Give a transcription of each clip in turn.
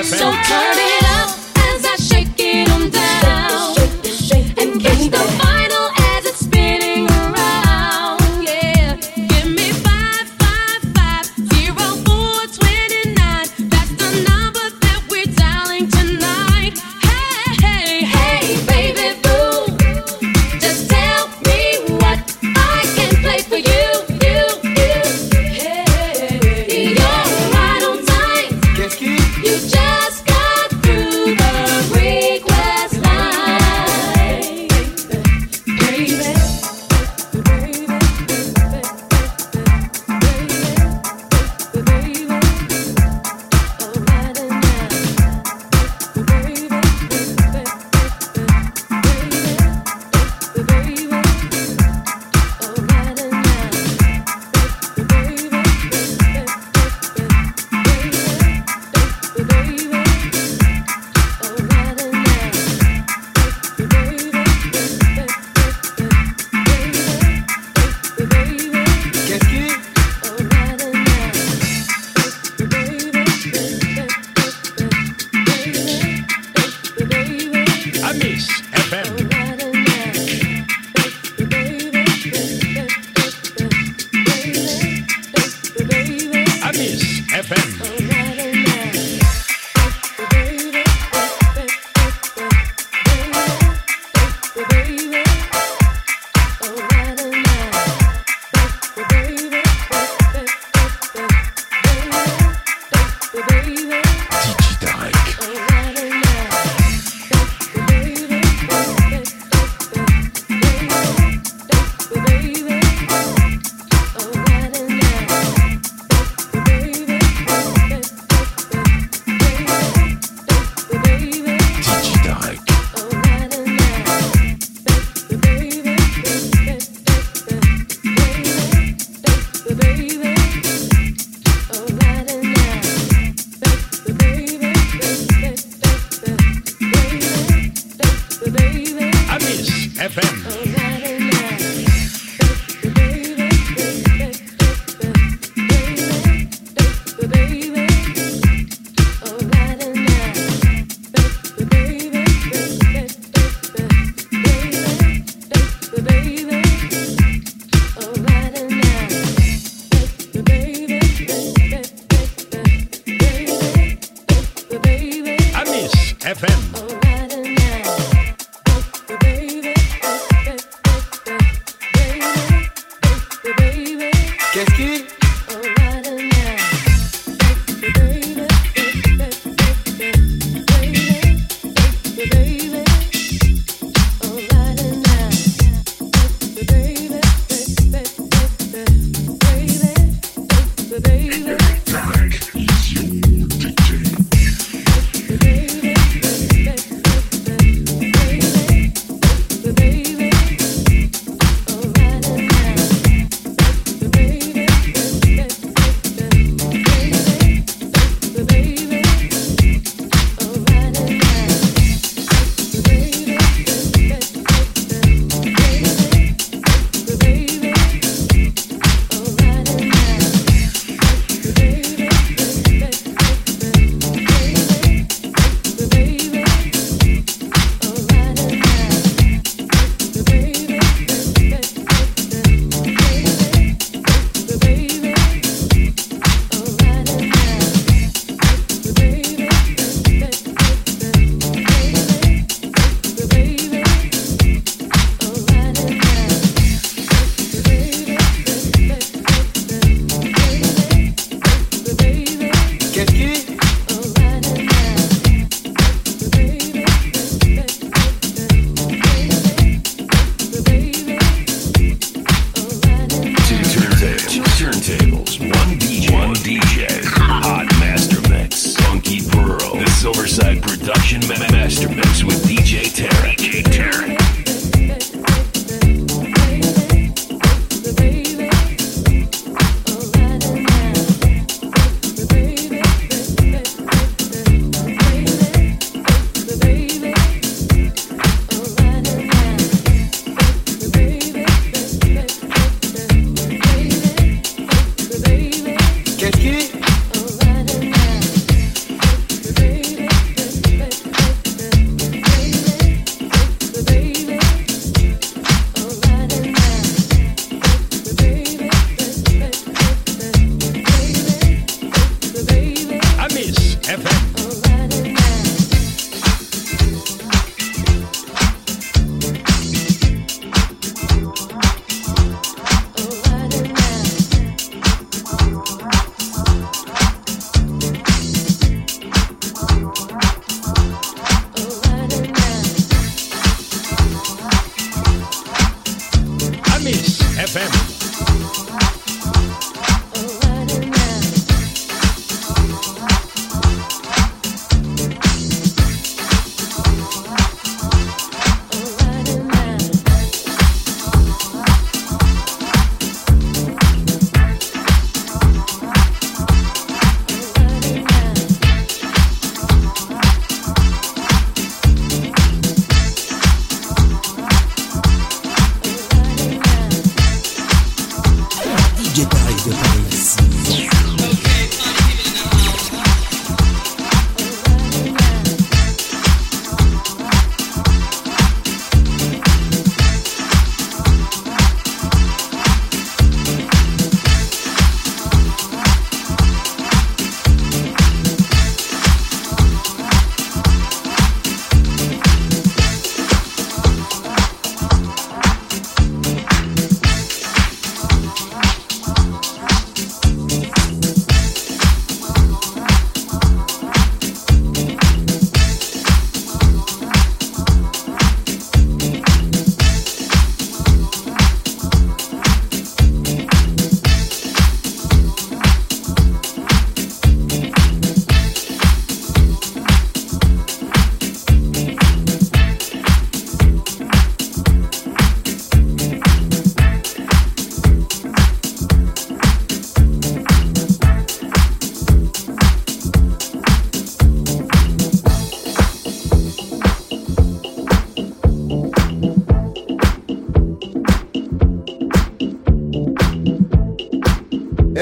FM. So turn it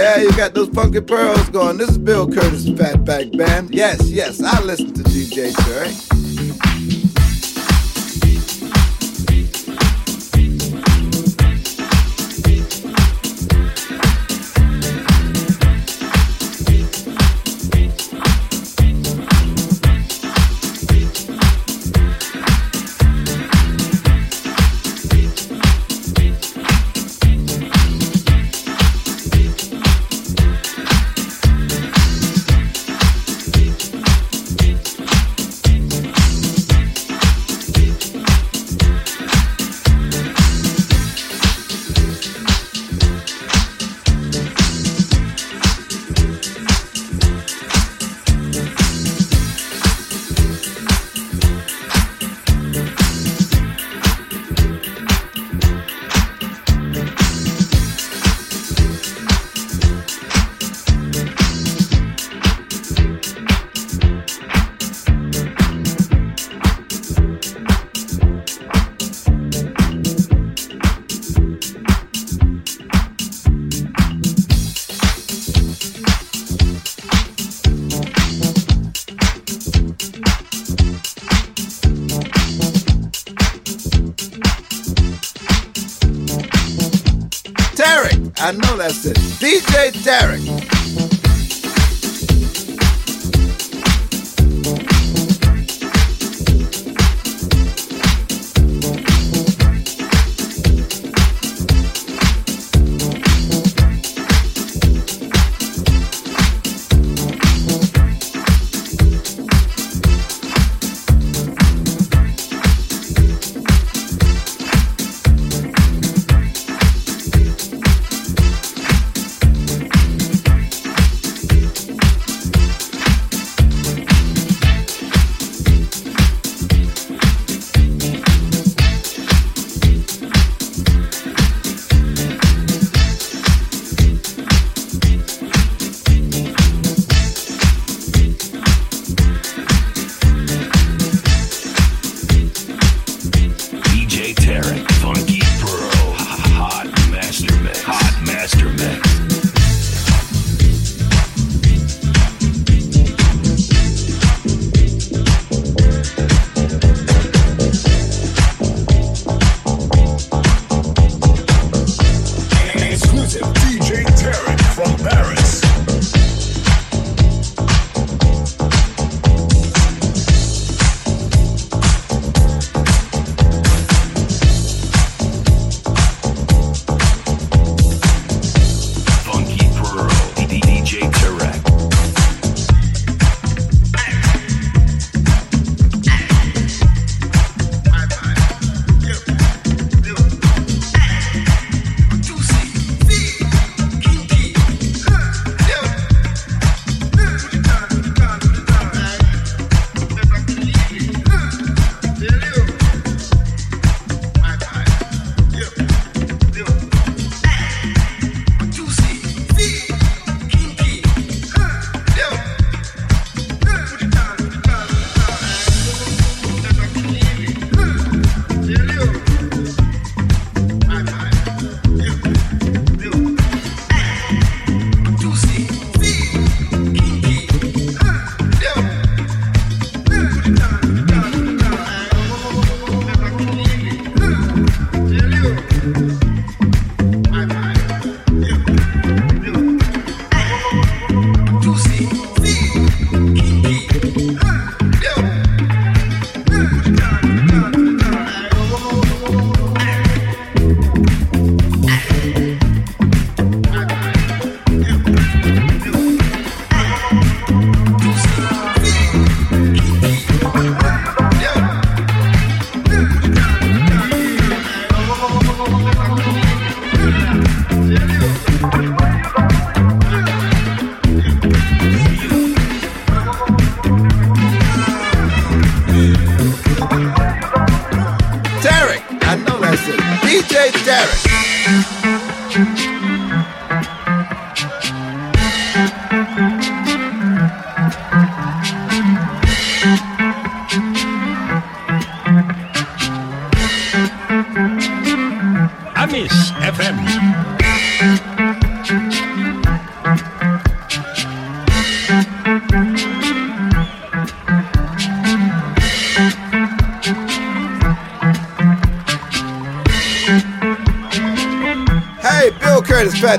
Yeah, you got those funky pearls going. This is Bill Curtis, Fatback Band. Yes, yes, I listen to DJ Terry. DJ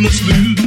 must move.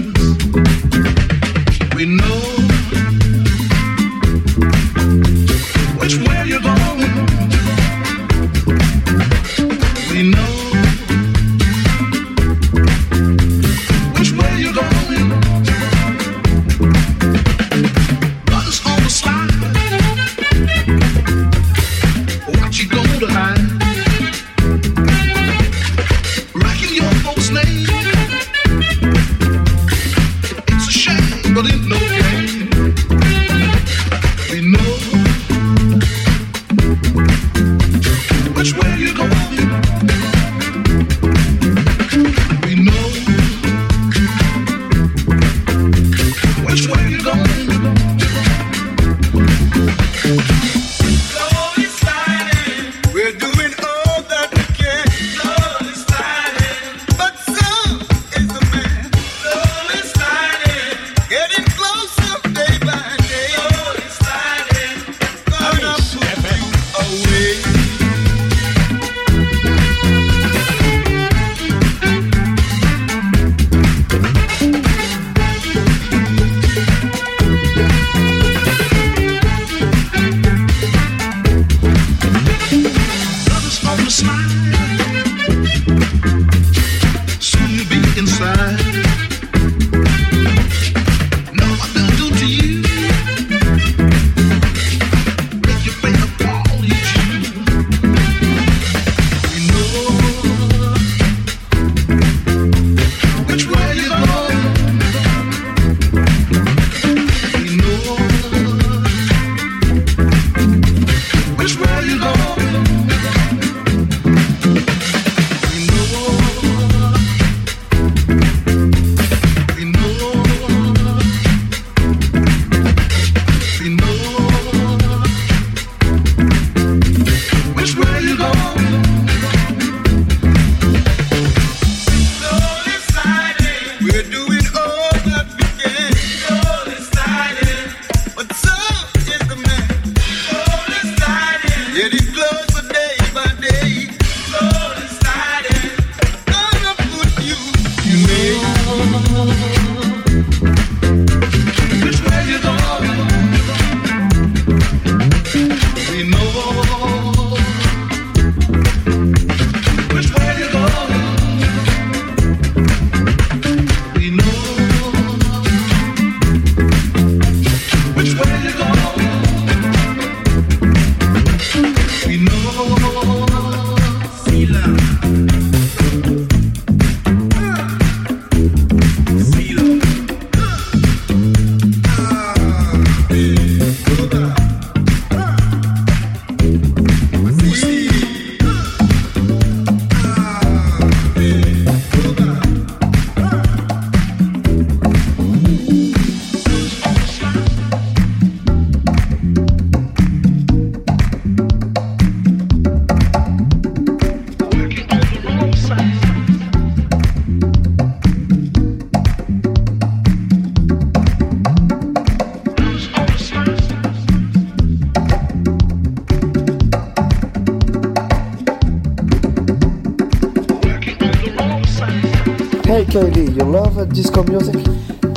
KD, you love disco music?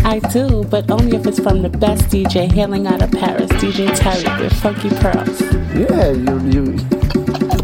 I do, but only if it's from the best DJ hailing out of Paris, DJ Terry with Funky Pearls. Yeah, you, you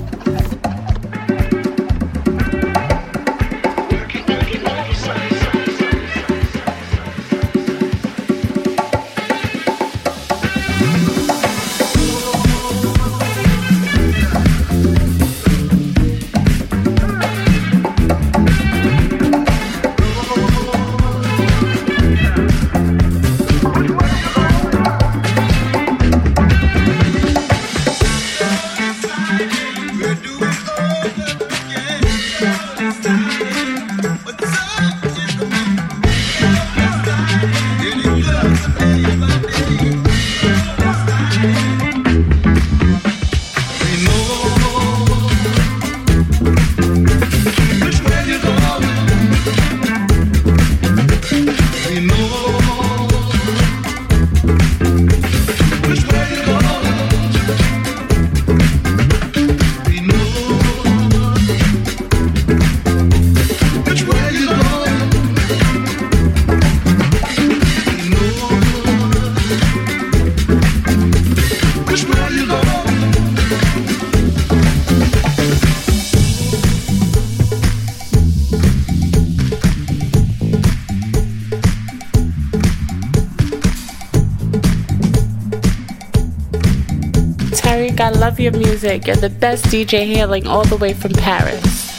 I love your music. You're the best DJ hailing all the way from Paris.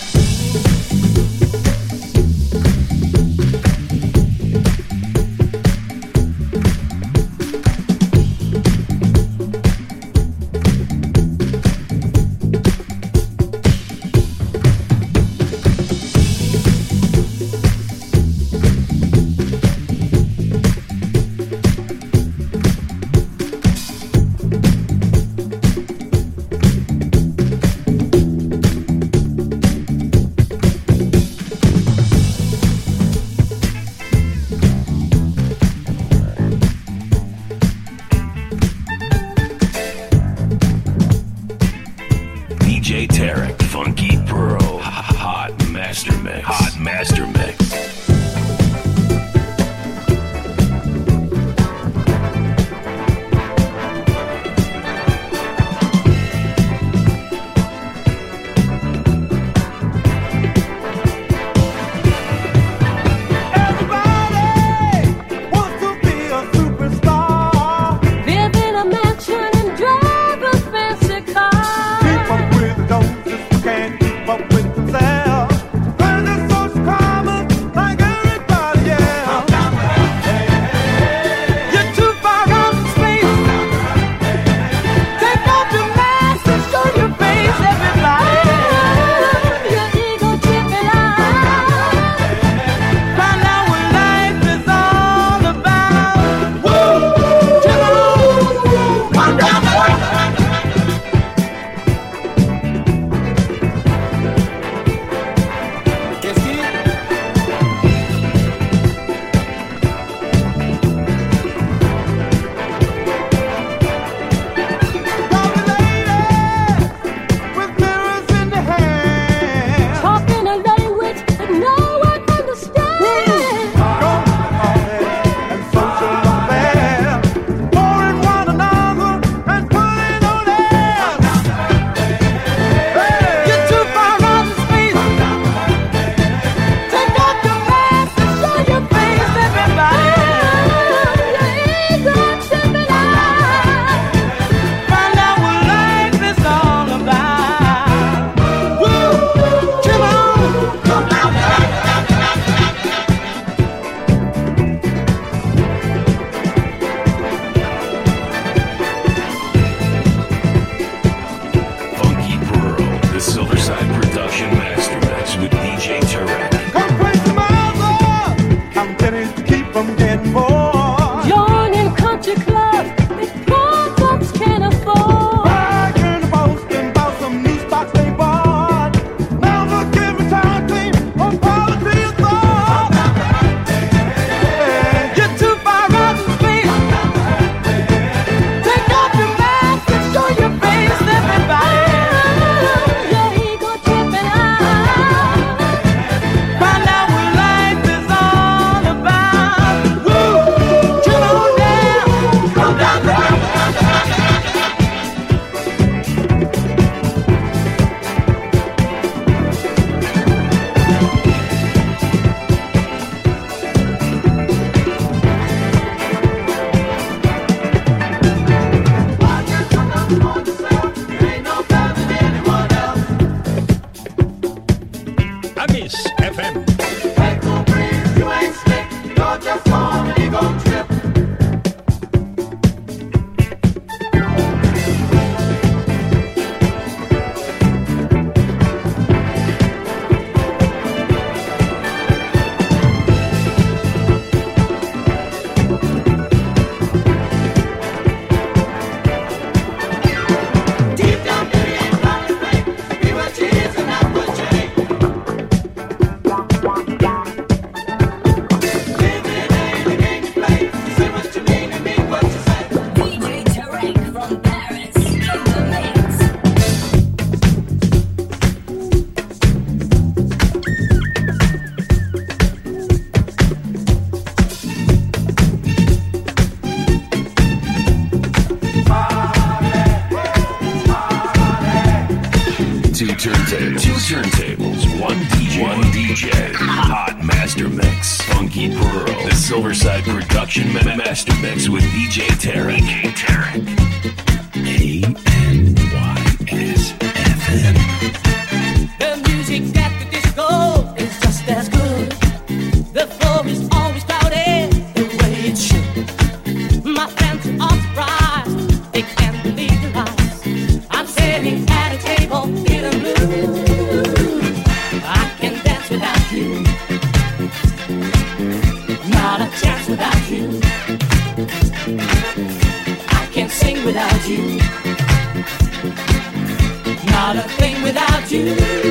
Not a thing without you.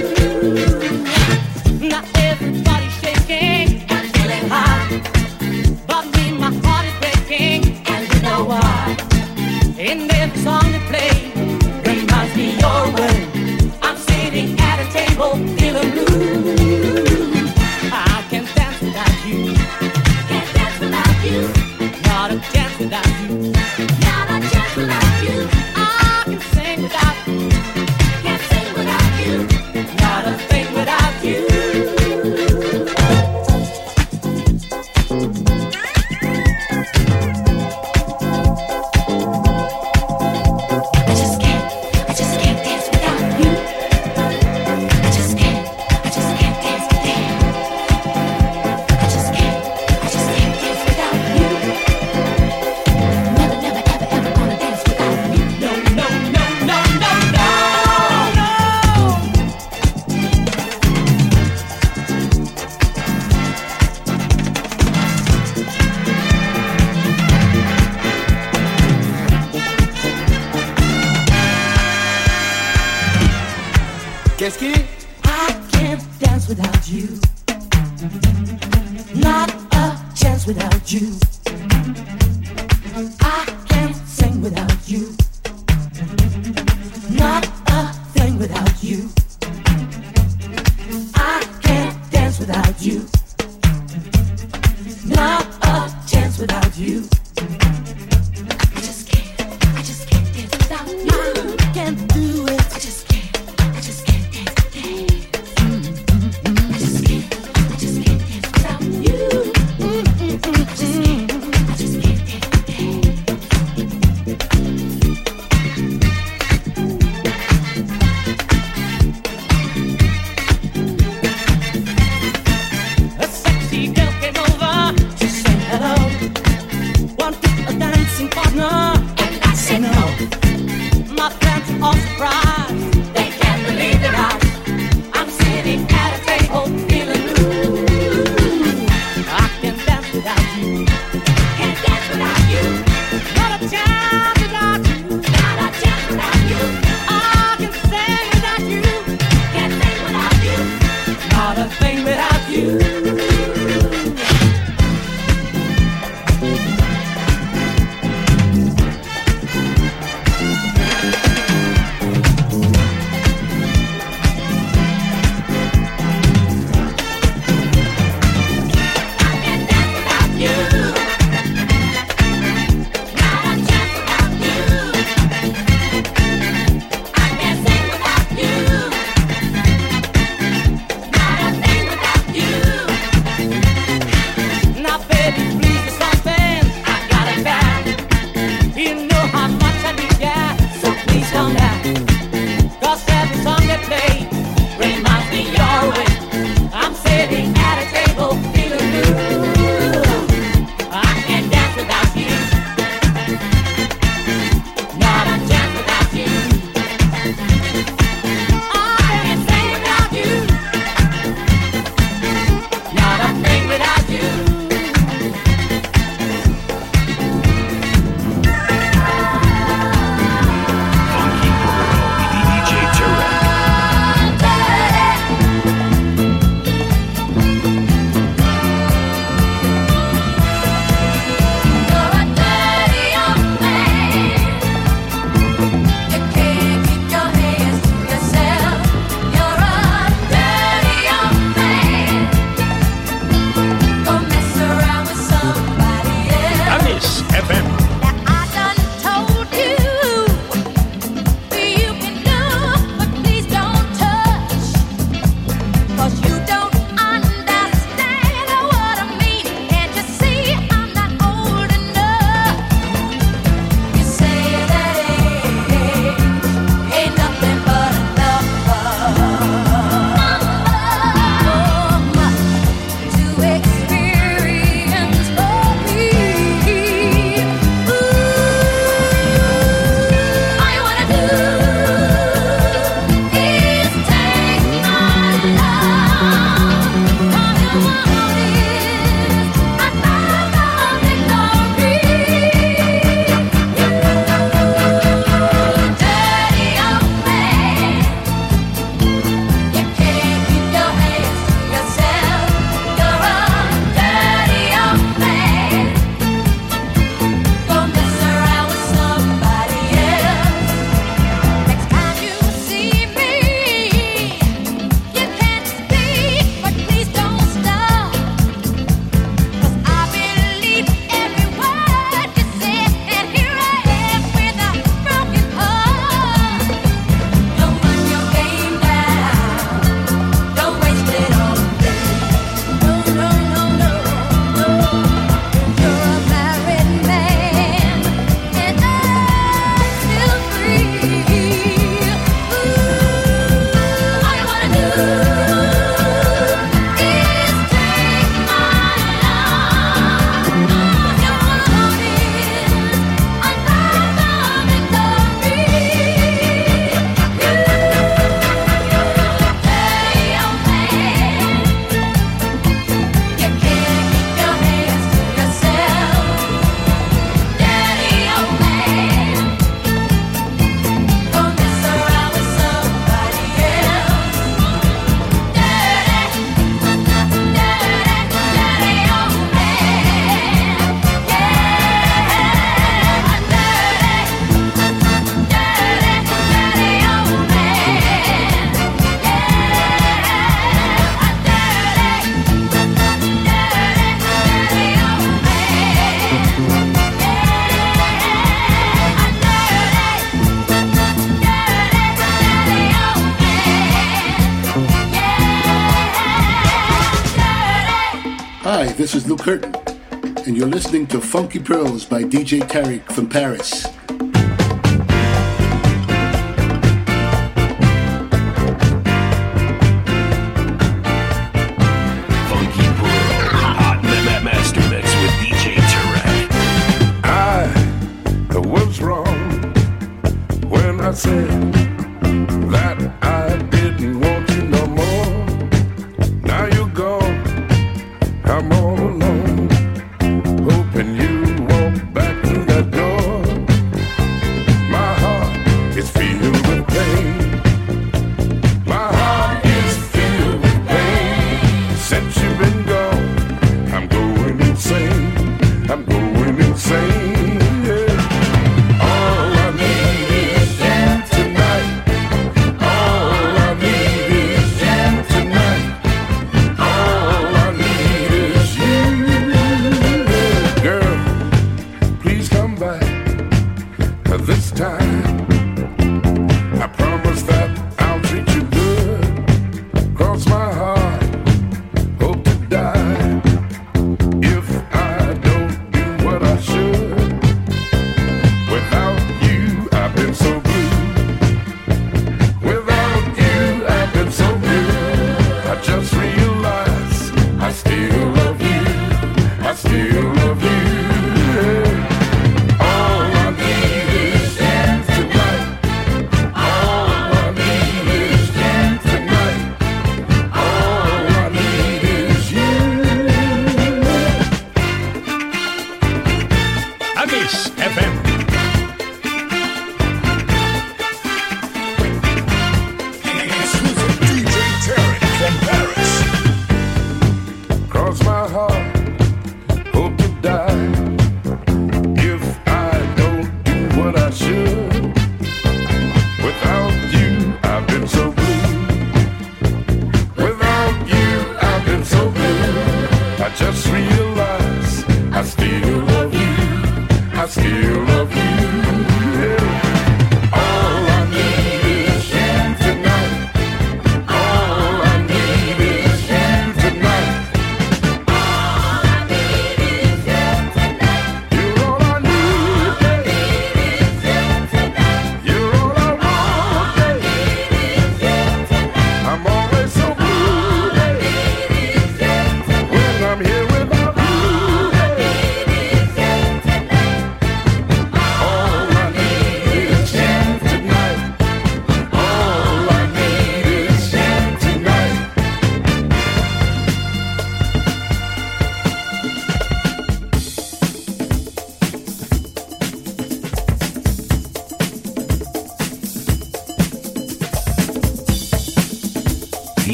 Funky Pearls by DJ Tarek from Paris.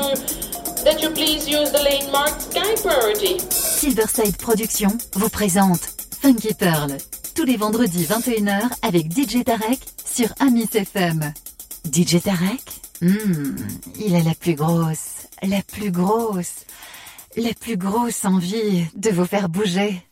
That you please use the lane marked Sky Priority. Silverside Productions vous présente Funky Pearl tous les vendredis 21h avec DJ Tarek sur Amis FM. DJ Tarek? Hmm, Il a la plus grosse, la plus grosse, la plus grosse envie de vous faire bouger.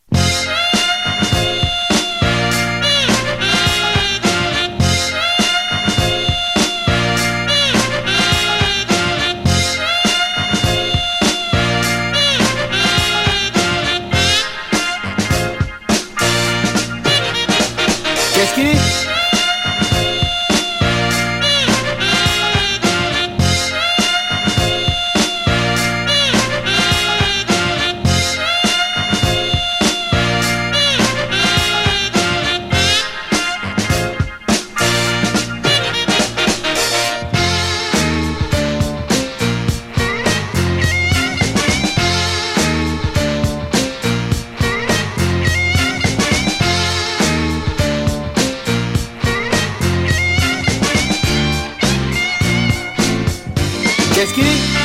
Dit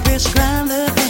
I bitch climb